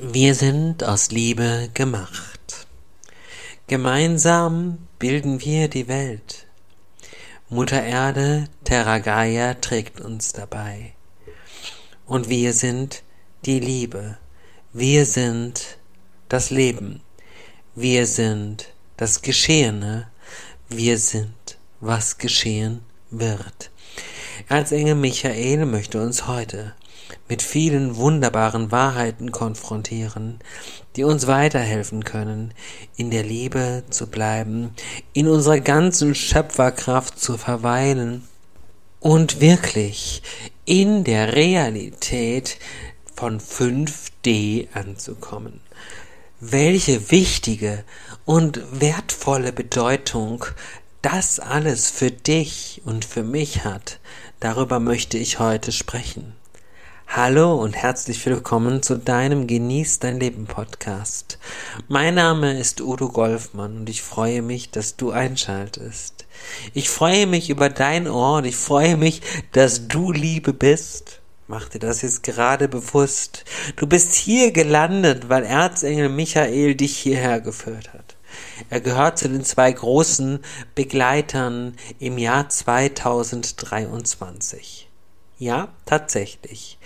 Wir sind aus Liebe gemacht. Gemeinsam bilden wir die Welt. Mutter Erde, Terra Gaia trägt uns dabei. Und wir sind die Liebe. Wir sind das Leben. Wir sind das Geschehene. Wir sind, was geschehen wird. Erzengel Michael möchte uns heute mit vielen wunderbaren Wahrheiten konfrontieren, die uns weiterhelfen können, in der Liebe zu bleiben, in unserer ganzen Schöpferkraft zu verweilen und wirklich in der Realität von 5D anzukommen. Welche wichtige und wertvolle Bedeutung das alles für dich und für mich hat, darüber möchte ich heute sprechen. Hallo und herzlich willkommen zu deinem Genieß dein Leben Podcast. Mein Name ist Udo Golfmann und ich freue mich, dass du einschaltest. Ich freue mich über dein Ohr und ich freue mich, dass du Liebe bist. Mach dir das jetzt gerade bewusst. Du bist hier gelandet, weil Erzengel Michael dich hierher geführt hat. Er gehört zu den zwei großen Begleitern im Jahr 2023. Ja, tatsächlich.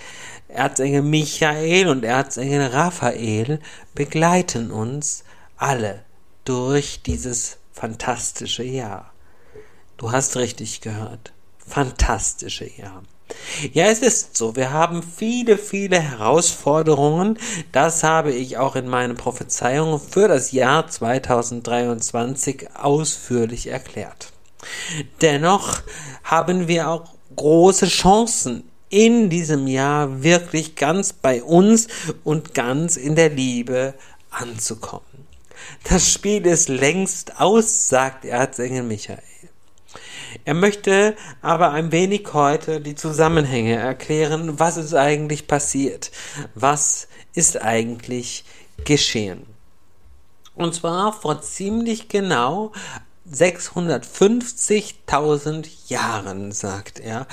Erzengel Michael und Erzengel Raphael begleiten uns alle durch dieses fantastische Jahr. Du hast richtig gehört. Fantastische Jahr. Ja, es ist so. Wir haben viele, viele Herausforderungen. Das habe ich auch in meinen Prophezeiungen für das Jahr 2023 ausführlich erklärt. Dennoch haben wir auch große Chancen in diesem Jahr wirklich ganz bei uns und ganz in der Liebe anzukommen. Das Spiel ist längst aus, sagt Erzengel Michael. Er möchte aber ein wenig heute die Zusammenhänge erklären, was ist eigentlich passiert, was ist eigentlich geschehen. Und zwar vor ziemlich genau 650.000 Jahren, sagt er,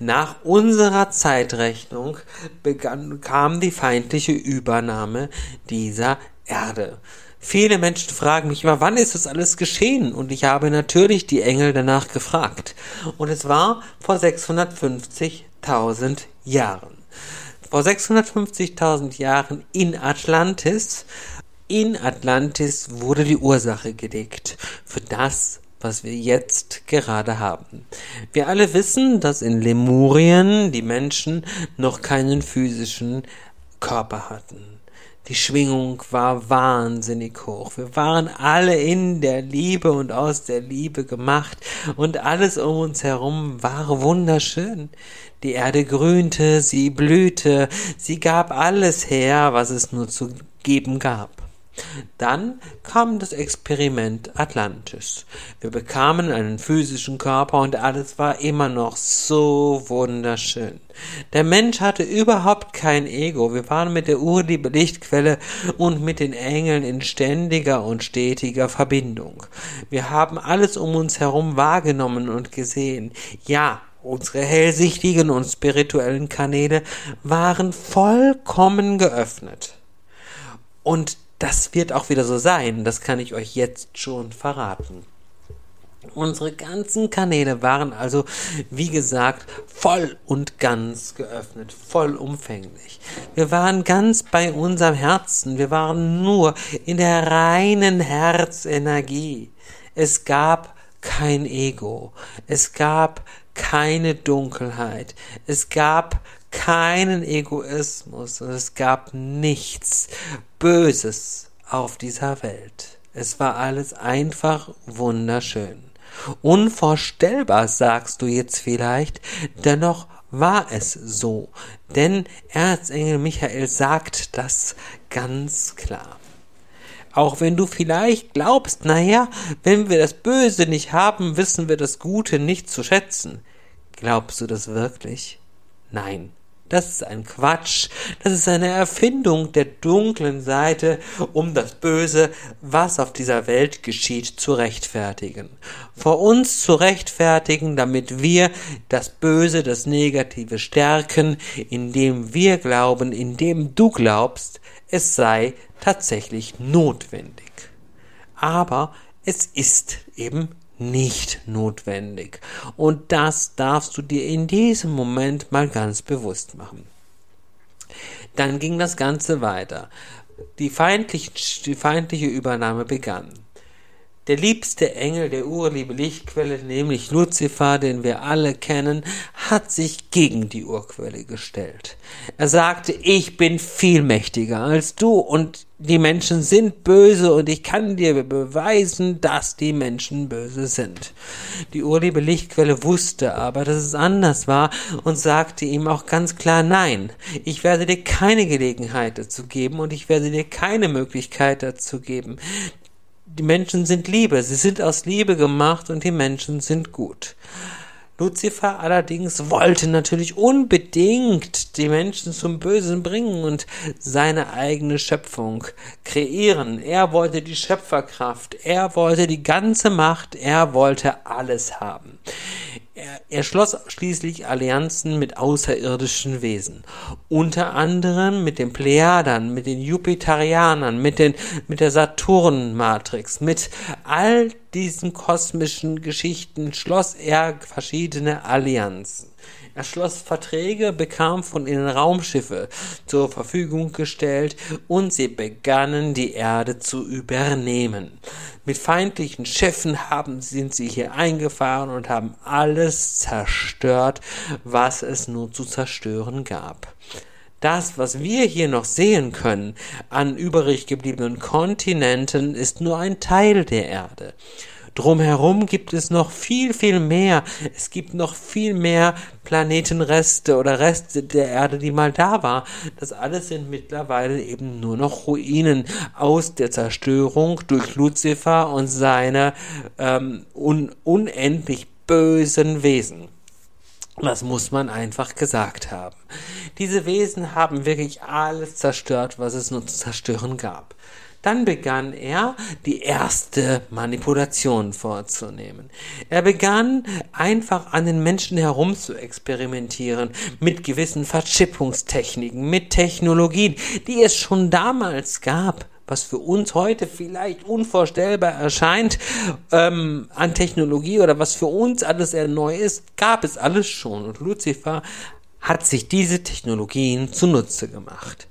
nach unserer Zeitrechnung begann, kam die feindliche Übernahme dieser Erde. Viele Menschen fragen mich immer, wann ist das alles geschehen? Und ich habe natürlich die Engel danach gefragt. Und es war vor 650.000 Jahren. Vor 650.000 Jahren in Atlantis in Atlantis wurde die Ursache gelegt für das, was wir jetzt gerade haben. Wir alle wissen, dass in Lemurien die Menschen noch keinen physischen Körper hatten. Die Schwingung war wahnsinnig hoch. Wir waren alle in der Liebe und aus der Liebe gemacht und alles um uns herum war wunderschön. Die Erde grünte, sie blühte, sie gab alles her, was es nur zu geben gab. Dann kam das Experiment Atlantis. Wir bekamen einen physischen Körper und alles war immer noch so wunderschön. Der Mensch hatte überhaupt kein Ego. Wir waren mit der Urliebe Lichtquelle und mit den Engeln in ständiger und stetiger Verbindung. Wir haben alles um uns herum wahrgenommen und gesehen. Ja, unsere hellsichtigen und spirituellen Kanäle waren vollkommen geöffnet. Und das wird auch wieder so sein, das kann ich euch jetzt schon verraten. Unsere ganzen Kanäle waren also, wie gesagt, voll und ganz geöffnet, vollumfänglich. Wir waren ganz bei unserem Herzen, wir waren nur in der reinen Herzenergie. Es gab kein Ego, es gab keine Dunkelheit, es gab keinen Egoismus und es gab nichts Böses auf dieser Welt. Es war alles einfach wunderschön. Unvorstellbar, sagst du jetzt vielleicht, dennoch war es so, denn Erzengel Michael sagt das ganz klar. Auch wenn du vielleicht glaubst, naja, wenn wir das Böse nicht haben, wissen wir das Gute nicht zu schätzen. Glaubst du das wirklich? Nein, das ist ein Quatsch. Das ist eine Erfindung der dunklen Seite, um das Böse, was auf dieser Welt geschieht, zu rechtfertigen. Vor uns zu rechtfertigen, damit wir das Böse, das Negative stärken, indem wir glauben, indem du glaubst, es sei tatsächlich notwendig. Aber es ist eben nicht notwendig. Und das darfst du dir in diesem Moment mal ganz bewusst machen. Dann ging das Ganze weiter. Die, feindliche, die feindliche Übernahme begann. Der liebste Engel der urliebe Lichtquelle, nämlich Luzifer, den wir alle kennen, hat sich gegen die Urquelle gestellt. Er sagte, ich bin viel mächtiger als du und die Menschen sind böse und ich kann dir beweisen, dass die Menschen böse sind. Die urliebe Lichtquelle wusste aber, dass es anders war und sagte ihm auch ganz klar nein. Ich werde dir keine Gelegenheit dazu geben und ich werde dir keine Möglichkeit dazu geben die Menschen sind Liebe, sie sind aus Liebe gemacht und die Menschen sind gut. Luzifer allerdings wollte natürlich unbedingt die Menschen zum Bösen bringen und seine eigene Schöpfung kreieren. Er wollte die Schöpferkraft, er wollte die ganze Macht, er wollte alles haben. Er, er schloss schließlich Allianzen mit außerirdischen Wesen, unter anderem mit den Plejadern, mit den Jupiterianern, mit den mit der Saturn-Matrix, mit all diesen kosmischen Geschichten schloss er verschiedene Allianzen. Er schloss Verträge, bekam von ihnen Raumschiffe zur Verfügung gestellt und sie begannen die Erde zu übernehmen. Mit feindlichen Schiffen haben, sind sie hier eingefahren und haben alles zerstört, was es nur zu zerstören gab. Das, was wir hier noch sehen können an übrig gebliebenen Kontinenten, ist nur ein Teil der Erde. Drumherum gibt es noch viel, viel mehr. Es gibt noch viel mehr Planetenreste oder Reste der Erde, die mal da war. Das alles sind mittlerweile eben nur noch Ruinen aus der Zerstörung durch Luzifer und seine ähm, un unendlich bösen Wesen. Das muss man einfach gesagt haben. Diese Wesen haben wirklich alles zerstört, was es nur zu zerstören gab. Dann begann er, die erste Manipulation vorzunehmen. Er begann einfach an den Menschen herum zu experimentieren mit gewissen Verschippungstechniken, mit Technologien, die es schon damals gab was für uns heute vielleicht unvorstellbar erscheint ähm, an Technologie oder was für uns alles sehr neu ist, gab es alles schon. Und Lucifer hat sich diese Technologien zunutze gemacht.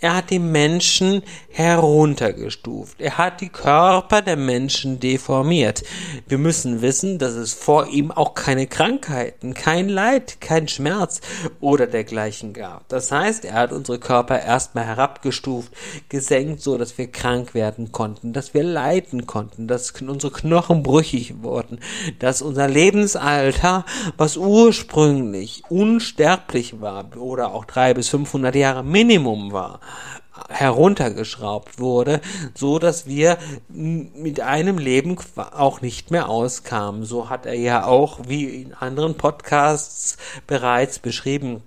Er hat die Menschen heruntergestuft. Er hat die Körper der Menschen deformiert. Wir müssen wissen, dass es vor ihm auch keine Krankheiten, kein Leid, kein Schmerz oder dergleichen gab. Das heißt, er hat unsere Körper erstmal herabgestuft, gesenkt, so dass wir krank werden konnten, dass wir leiden konnten, dass unsere Knochen brüchig wurden, dass unser Lebensalter, was ursprünglich unsterblich möglich war oder auch drei bis 500 Jahre Minimum war, heruntergeschraubt wurde, so dass wir mit einem Leben auch nicht mehr auskamen. So hat er ja auch, wie in anderen Podcasts bereits beschrieben,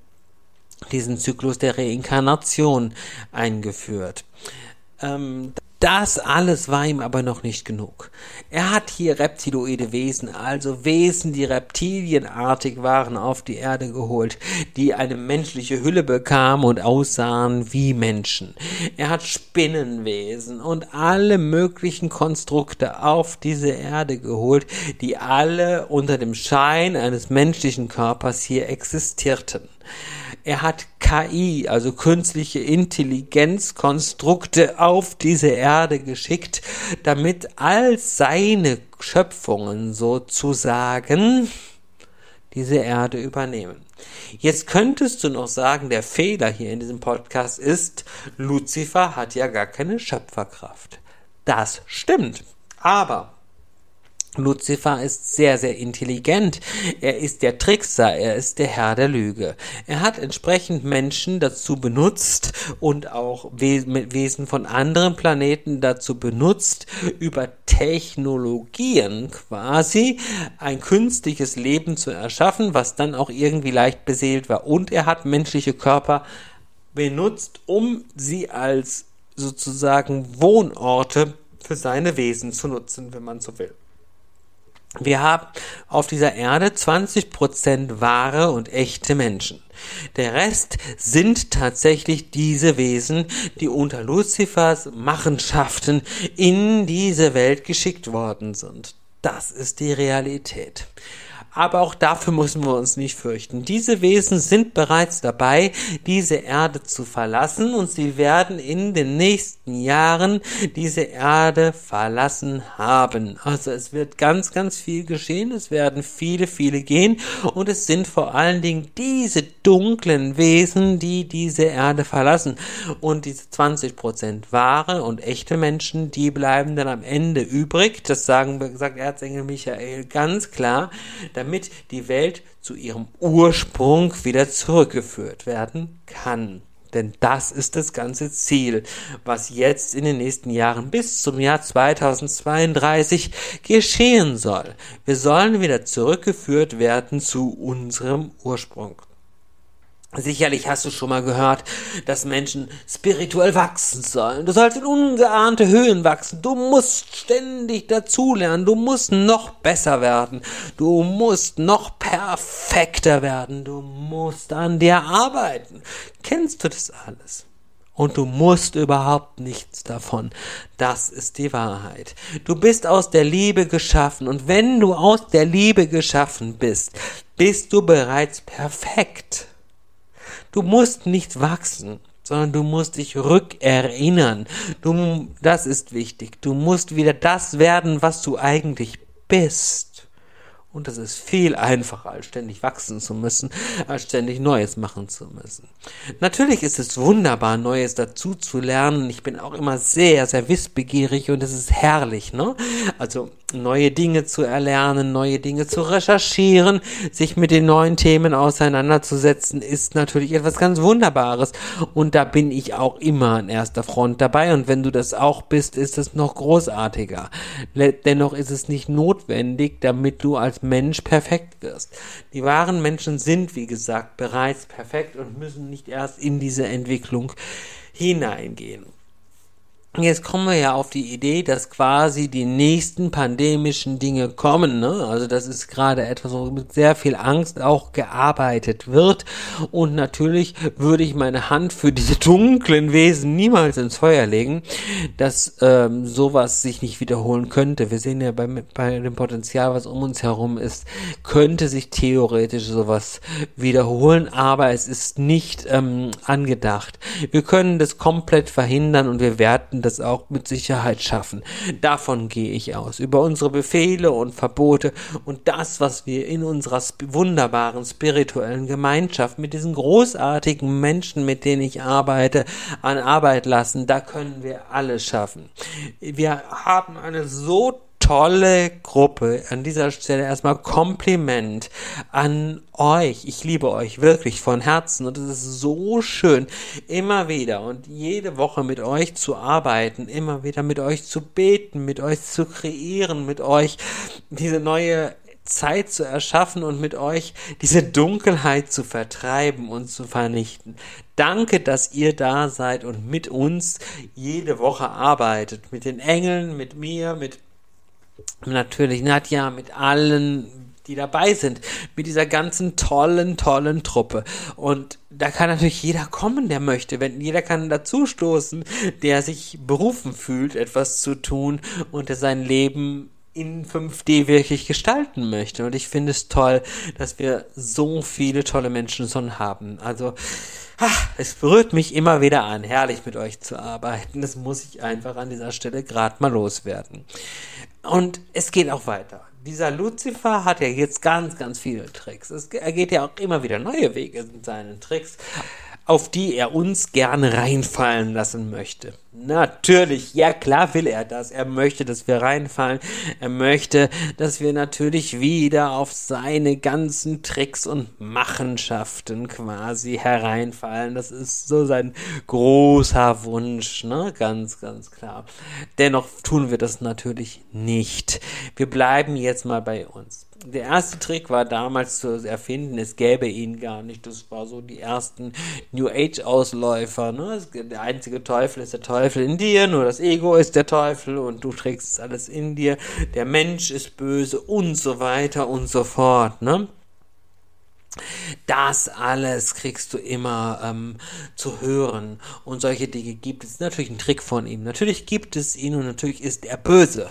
diesen Zyklus der Reinkarnation eingeführt. Ähm, das alles war ihm aber noch nicht genug. Er hat hier reptiloide Wesen, also Wesen, die reptilienartig waren, auf die Erde geholt, die eine menschliche Hülle bekamen und aussahen wie Menschen. Er hat Spinnenwesen und alle möglichen Konstrukte auf diese Erde geholt, die alle unter dem Schein eines menschlichen Körpers hier existierten. Er hat KI, also künstliche Intelligenzkonstrukte auf diese Erde geschickt, damit all seine Schöpfungen sozusagen diese Erde übernehmen. Jetzt könntest du noch sagen, der Fehler hier in diesem Podcast ist, Lucifer hat ja gar keine Schöpferkraft. Das stimmt. Aber Lucifer ist sehr, sehr intelligent. Er ist der Trickser, er ist der Herr der Lüge. Er hat entsprechend Menschen dazu benutzt und auch Wesen von anderen Planeten dazu benutzt, über Technologien quasi ein künstliches Leben zu erschaffen, was dann auch irgendwie leicht beseelt war. Und er hat menschliche Körper benutzt, um sie als sozusagen Wohnorte für seine Wesen zu nutzen, wenn man so will. Wir haben auf dieser Erde 20% wahre und echte Menschen. Der Rest sind tatsächlich diese Wesen, die unter Luzifers Machenschaften in diese Welt geschickt worden sind. Das ist die Realität aber auch dafür müssen wir uns nicht fürchten. Diese Wesen sind bereits dabei, diese Erde zu verlassen und sie werden in den nächsten Jahren diese Erde verlassen haben. Also es wird ganz, ganz viel geschehen, es werden viele, viele gehen und es sind vor allen Dingen diese dunklen Wesen, die diese Erde verlassen und diese 20 Prozent wahre und echte Menschen, die bleiben dann am Ende übrig. Das sagen, sagt Erzengel Michael ganz klar damit die Welt zu ihrem Ursprung wieder zurückgeführt werden kann. Denn das ist das ganze Ziel, was jetzt in den nächsten Jahren bis zum Jahr 2032 geschehen soll. Wir sollen wieder zurückgeführt werden zu unserem Ursprung. Sicherlich hast du schon mal gehört, dass Menschen spirituell wachsen sollen. Du sollst in ungeahnte Höhen wachsen. Du musst ständig dazulernen. Du musst noch besser werden. Du musst noch perfekter werden. Du musst an dir arbeiten. Kennst du das alles? Und du musst überhaupt nichts davon. Das ist die Wahrheit. Du bist aus der Liebe geschaffen. Und wenn du aus der Liebe geschaffen bist, bist du bereits perfekt. Du musst nicht wachsen, sondern du musst dich rückerinnern. Du, das ist wichtig. Du musst wieder das werden, was du eigentlich bist. Und das ist viel einfacher, als ständig wachsen zu müssen, als ständig Neues machen zu müssen. Natürlich ist es wunderbar, Neues dazu zu lernen. Ich bin auch immer sehr, sehr wissbegierig und es ist herrlich, ne? Also neue Dinge zu erlernen, neue Dinge zu recherchieren, sich mit den neuen Themen auseinanderzusetzen, ist natürlich etwas ganz Wunderbares. Und da bin ich auch immer an erster Front dabei. Und wenn du das auch bist, ist es noch großartiger. Dennoch ist es nicht notwendig, damit du als Mensch perfekt wirst. Die wahren Menschen sind, wie gesagt, bereits perfekt und müssen nicht erst in diese Entwicklung hineingehen. Jetzt kommen wir ja auf die Idee, dass quasi die nächsten pandemischen Dinge kommen. Ne? Also das ist gerade etwas, wo mit sehr viel Angst auch gearbeitet wird. Und natürlich würde ich meine Hand für diese dunklen Wesen niemals ins Feuer legen, dass ähm, sowas sich nicht wiederholen könnte. Wir sehen ja bei, bei dem Potenzial, was um uns herum ist, könnte sich theoretisch sowas wiederholen, aber es ist nicht ähm, angedacht. Wir können das komplett verhindern und wir werden das auch mit Sicherheit schaffen. Davon gehe ich aus. Über unsere Befehle und Verbote und das, was wir in unserer wunderbaren spirituellen Gemeinschaft mit diesen großartigen Menschen, mit denen ich arbeite, an Arbeit lassen, da können wir alles schaffen. Wir haben eine so tolle Gruppe. An dieser Stelle erstmal Kompliment an euch. Ich liebe euch wirklich von Herzen und es ist so schön, immer wieder und jede Woche mit euch zu arbeiten, immer wieder mit euch zu beten, mit euch zu kreieren, mit euch diese neue Zeit zu erschaffen und mit euch diese Dunkelheit zu vertreiben und zu vernichten. Danke, dass ihr da seid und mit uns jede Woche arbeitet. Mit den Engeln, mit mir, mit natürlich Nadja, mit allen, die dabei sind, mit dieser ganzen tollen, tollen Truppe. Und da kann natürlich jeder kommen, der möchte. Wenn jeder kann dazu stoßen, der sich berufen fühlt, etwas zu tun und der sein Leben in 5D wirklich gestalten möchte. Und ich finde es toll, dass wir so viele tolle Menschen schon haben. Also, ach, es berührt mich immer wieder an, herrlich mit euch zu arbeiten. Das muss ich einfach an dieser Stelle gerade mal loswerden. Und es geht auch weiter. Dieser Lucifer hat ja jetzt ganz, ganz viele Tricks. Es, er geht ja auch immer wieder neue Wege in seinen Tricks auf die er uns gerne reinfallen lassen möchte. Natürlich, ja klar will er das. Er möchte, dass wir reinfallen. Er möchte, dass wir natürlich wieder auf seine ganzen Tricks und Machenschaften quasi hereinfallen. Das ist so sein großer Wunsch, ne? Ganz, ganz klar. Dennoch tun wir das natürlich nicht. Wir bleiben jetzt mal bei uns. der erste Trick war damals zu erfinden, es gäbe ihn gar nicht. Das war so die ersten New Age-Ausläufer. Ne? Der einzige Teufel ist der Teufel in dir, nur das Ego ist der Teufel und du trägst alles in dir. Der Mensch ist böse und so weiter und so fort. Ne? Das alles kriegst du immer ähm, zu hören. Und solche Dinge gibt es. Natürlich ein Trick von ihm. Natürlich gibt es ihn und natürlich ist er böse.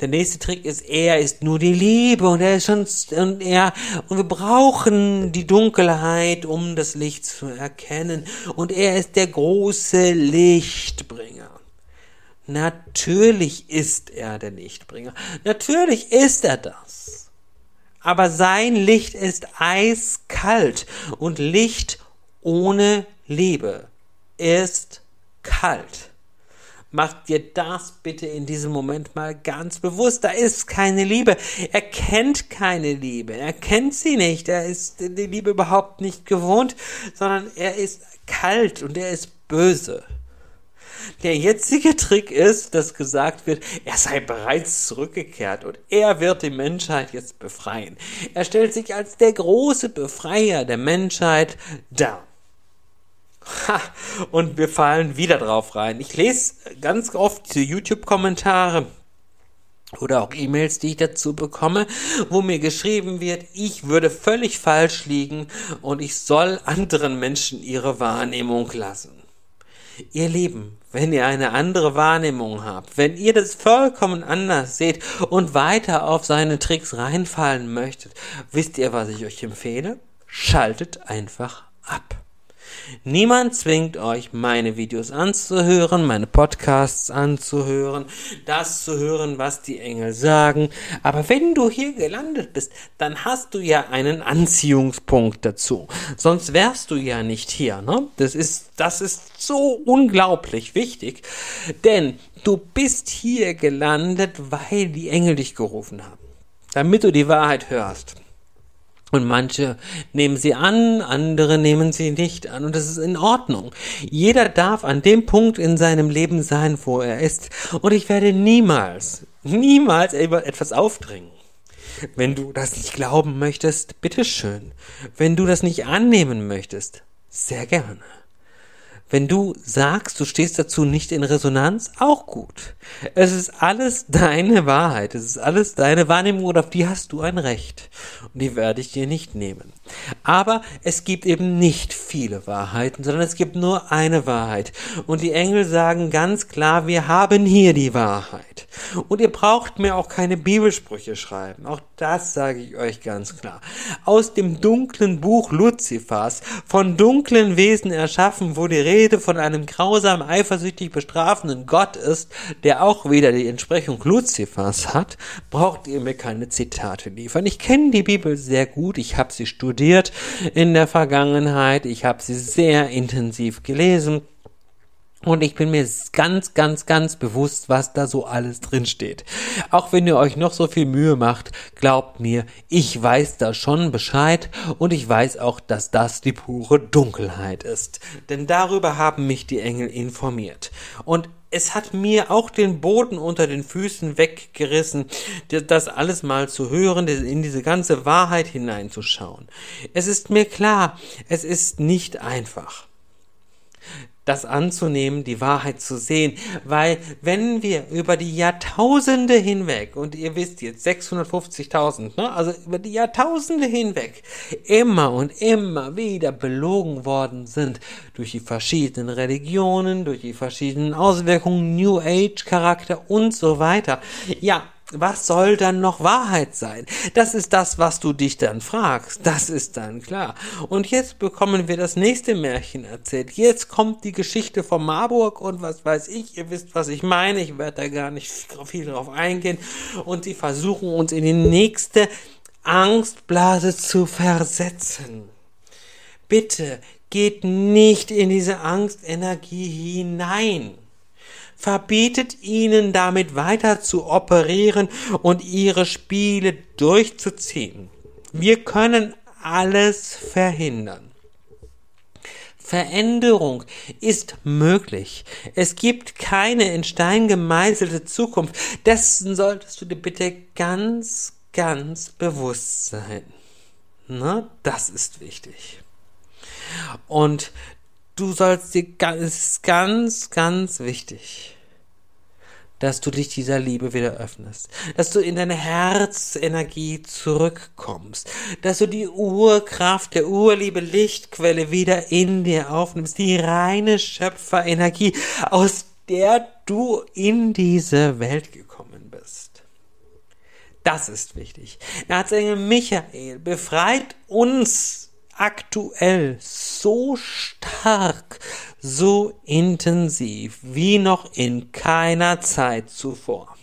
Der nächste Trick ist, er ist nur die Liebe und er ist schon, und er, und wir brauchen die Dunkelheit, um das Licht zu erkennen. Und er ist der große Lichtbringer. Natürlich ist er der Lichtbringer. Natürlich ist er das. Aber sein Licht ist eiskalt und Licht ohne Liebe ist kalt. Mach dir das bitte in diesem Moment mal ganz bewusst. Da ist keine Liebe. Er kennt keine Liebe. Er kennt sie nicht. Er ist die Liebe überhaupt nicht gewohnt, sondern er ist kalt und er ist böse. Der jetzige Trick ist, dass gesagt wird, er sei bereits zurückgekehrt und er wird die Menschheit jetzt befreien. Er stellt sich als der große Befreier der Menschheit dar. Ha, und wir fallen wieder drauf rein. Ich lese ganz oft die YouTube-Kommentare oder auch E-Mails, die ich dazu bekomme, wo mir geschrieben wird, ich würde völlig falsch liegen und ich soll anderen Menschen ihre Wahrnehmung lassen. Ihr Lieben, wenn ihr eine andere Wahrnehmung habt, wenn ihr das vollkommen anders seht und weiter auf seine Tricks reinfallen möchtet, wisst ihr, was ich euch empfehle? Schaltet einfach ab. Niemand zwingt euch, meine Videos anzuhören, meine Podcasts anzuhören, das zu hören, was die Engel sagen. Aber wenn du hier gelandet bist, dann hast du ja einen Anziehungspunkt dazu. Sonst wärst du ja nicht hier, ne? Das ist, das ist so unglaublich wichtig. Denn du bist hier gelandet, weil die Engel dich gerufen haben. Damit du die Wahrheit hörst. Und manche nehmen sie an, andere nehmen sie nicht an. Und das ist in Ordnung. Jeder darf an dem Punkt in seinem Leben sein, wo er ist. Und ich werde niemals, niemals etwas aufdringen. Wenn du das nicht glauben möchtest, bitteschön. Wenn du das nicht annehmen möchtest, sehr gerne. Wenn du sagst, du stehst dazu nicht in Resonanz, auch gut. Es ist alles deine Wahrheit, es ist alles deine Wahrnehmung und auf die hast du ein Recht. Und die werde ich dir nicht nehmen. Aber es gibt eben nicht viele Wahrheiten, sondern es gibt nur eine Wahrheit. Und die Engel sagen ganz klar, wir haben hier die Wahrheit. Und ihr braucht mir auch keine Bibelsprüche schreiben. Auch das sage ich euch ganz klar. Aus dem dunklen Buch Luzifers, von dunklen Wesen erschaffen, wo die Rede von einem grausam eifersüchtig bestrafenden Gott ist, der auch wieder die Entsprechung Luzifers hat, braucht ihr mir keine Zitate liefern. Ich kenne die Bibel sehr gut, ich habe sie studiert in der Vergangenheit, ich habe sie sehr intensiv gelesen. Und ich bin mir ganz, ganz, ganz bewusst, was da so alles drin steht. Auch wenn ihr euch noch so viel Mühe macht, glaubt mir, ich weiß da schon Bescheid und ich weiß auch, dass das die pure Dunkelheit ist. Denn darüber haben mich die Engel informiert. Und es hat mir auch den Boden unter den Füßen weggerissen, das alles mal zu hören, in diese ganze Wahrheit hineinzuschauen. Es ist mir klar, es ist nicht einfach das anzunehmen, die Wahrheit zu sehen, weil wenn wir über die Jahrtausende hinweg, und ihr wisst jetzt 650.000, ne, also über die Jahrtausende hinweg immer und immer wieder belogen worden sind durch die verschiedenen Religionen, durch die verschiedenen Auswirkungen, New Age Charakter und so weiter, ja, was soll dann noch Wahrheit sein? Das ist das, was du dich dann fragst. Das ist dann klar. Und jetzt bekommen wir das nächste Märchen erzählt. Jetzt kommt die Geschichte von Marburg und was weiß ich. Ihr wisst, was ich meine. Ich werde da gar nicht viel drauf eingehen. Und sie versuchen uns in die nächste Angstblase zu versetzen. Bitte geht nicht in diese Angstenergie hinein verbietet ihnen damit weiter zu operieren und ihre Spiele durchzuziehen. Wir können alles verhindern. Veränderung ist möglich. Es gibt keine in Stein gemeißelte Zukunft. Dessen solltest du dir bitte ganz, ganz bewusst sein. Ne? Das ist wichtig. Und du sollst dir, ist ganz, ganz wichtig, dass du dich dieser Liebe wieder öffnest, dass du in deine Herzenergie zurückkommst, dass du die Urkraft der Urliebe Lichtquelle wieder in dir aufnimmst, die reine Schöpferenergie, aus der du in diese Welt gekommen bist. Das ist wichtig. Erzengel Michael befreit uns aktuell so stark, so intensiv wie noch in keiner Zeit zuvor.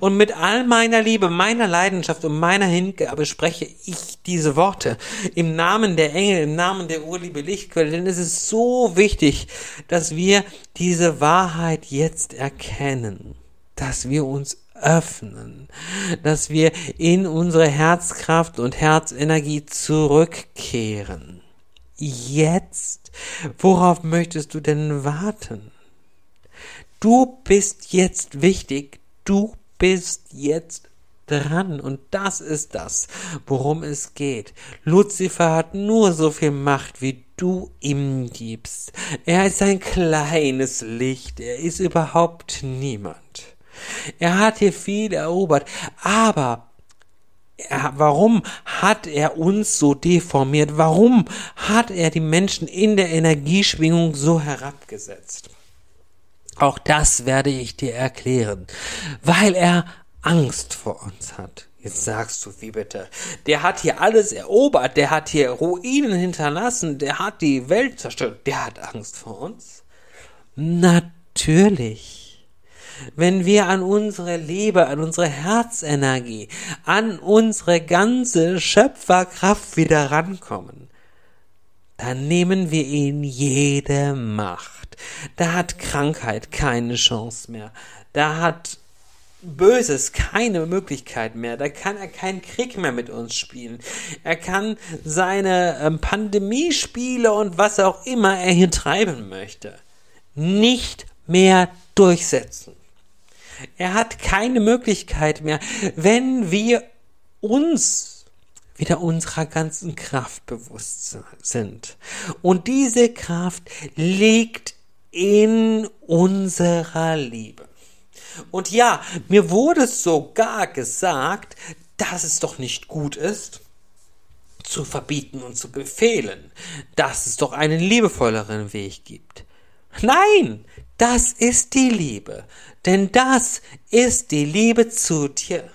Und mit all meiner Liebe, meiner Leidenschaft und meiner Hingabe spreche ich diese Worte im Namen der Engel, im Namen der Urliebe Lichtquelle, denn es ist so wichtig, dass wir diese Wahrheit jetzt erkennen, dass wir uns öffnen, dass wir in unsere Herzkraft und Herzenergie zurückkehren. Jetzt, worauf möchtest du denn warten? Du bist jetzt wichtig, du bist jetzt dran und das ist das, worum es geht. Luzifer hat nur so viel Macht, wie du ihm gibst. Er ist ein kleines Licht, er ist überhaupt niemand. Er hat hier viel erobert, aber er, warum hat er uns so deformiert? Warum hat er die Menschen in der Energieschwingung so herabgesetzt? Auch das werde ich dir erklären, weil er Angst vor uns hat. Jetzt sagst du, wie bitte? Der hat hier alles erobert, der hat hier Ruinen hinterlassen, der hat die Welt zerstört, der hat Angst vor uns? Natürlich wenn wir an unsere Liebe, an unsere Herzenergie, an unsere ganze Schöpferkraft wieder rankommen, dann nehmen wir ihnen jede Macht. Da hat Krankheit keine Chance mehr. Da hat Böses keine Möglichkeit mehr. Da kann er keinen Krieg mehr mit uns spielen. Er kann seine ähm, Pandemiespiele und was auch immer er hier treiben möchte, nicht mehr durchsetzen. Er hat keine Möglichkeit mehr, wenn wir uns wieder unserer ganzen Kraft bewusst sind. Und diese Kraft liegt in unserer Liebe. Und ja, mir wurde sogar gesagt, dass es doch nicht gut ist, zu verbieten und zu befehlen, dass es doch einen liebevolleren Weg gibt. Nein, das ist die Liebe. Denn das ist die Liebe zu dir.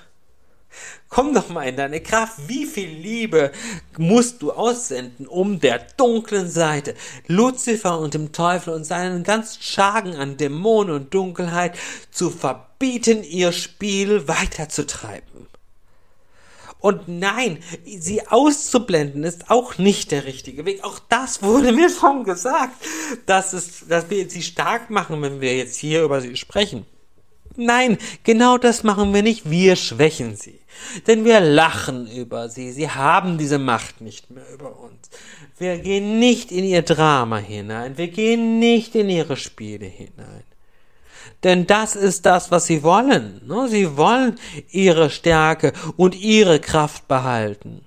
Komm doch mal in deine Kraft. Wie viel Liebe musst du aussenden, um der dunklen Seite, Luzifer und dem Teufel und seinen ganzen Schagen an Dämonen und Dunkelheit zu verbieten, ihr Spiel weiterzutreiben? Und nein, sie auszublenden ist auch nicht der richtige Weg. Auch das wurde mir schon gesagt, dass, es, dass wir sie stark machen, wenn wir jetzt hier über sie sprechen. Nein, genau das machen wir nicht. Wir schwächen sie. Denn wir lachen über sie. Sie haben diese Macht nicht mehr über uns. Wir gehen nicht in ihr Drama hinein. Wir gehen nicht in ihre Spiele hinein. Denn das ist das, was sie wollen. Ne? Sie wollen ihre Stärke und ihre Kraft behalten.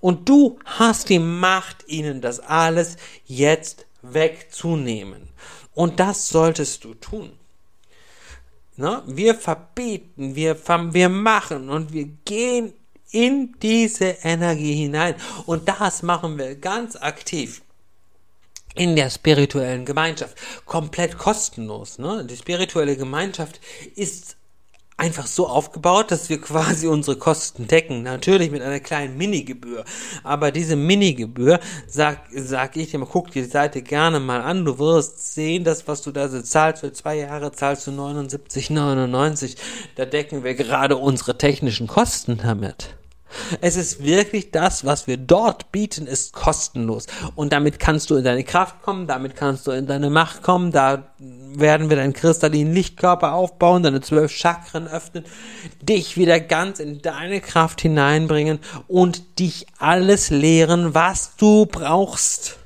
Und du hast die Macht, ihnen das alles jetzt wegzunehmen. Und das solltest du tun. Ne? Wir verbieten, wir, wir machen und wir gehen in diese Energie hinein. Und das machen wir ganz aktiv in der spirituellen Gemeinschaft. Komplett kostenlos. Ne? Die spirituelle Gemeinschaft ist einfach so aufgebaut, dass wir quasi unsere Kosten decken. Natürlich mit einer kleinen Minigebühr. Aber diese Minigebühr, sag, sag ich dir mal, guck dir die Seite gerne mal an. Du wirst sehen, das, was du da so zahlst, für zwei Jahre zahlst du 79,99. Da decken wir gerade unsere technischen Kosten damit. Es ist wirklich das, was wir dort bieten, ist kostenlos. Und damit kannst du in deine Kraft kommen, damit kannst du in deine Macht kommen, da werden wir deinen kristallinen Lichtkörper aufbauen, deine zwölf Chakren öffnen, dich wieder ganz in deine Kraft hineinbringen und dich alles lehren, was du brauchst,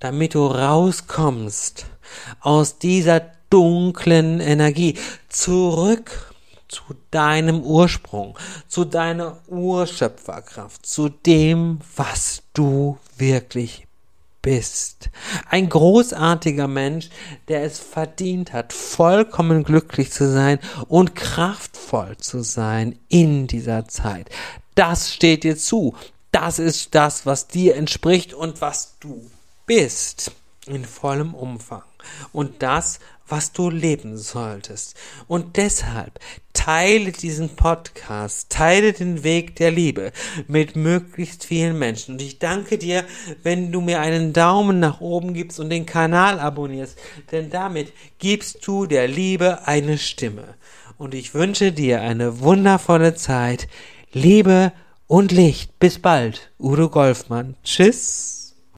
damit du rauskommst aus dieser dunklen Energie zurück zu deinem Ursprung, zu deiner Urschöpferkraft, zu dem, was du wirklich bist. Ein großartiger Mensch, der es verdient hat, vollkommen glücklich zu sein und kraftvoll zu sein in dieser Zeit. Das steht dir zu. Das ist das, was dir entspricht und was du bist in vollem Umfang. Und das, was du leben solltest. Und deshalb teile diesen Podcast, teile den Weg der Liebe mit möglichst vielen Menschen. Und ich danke dir, wenn du mir einen Daumen nach oben gibst und den Kanal abonnierst, denn damit gibst du der Liebe eine Stimme. Und ich wünsche dir eine wundervolle Zeit. Liebe und Licht. Bis bald. Udo Golfmann. Tschüss.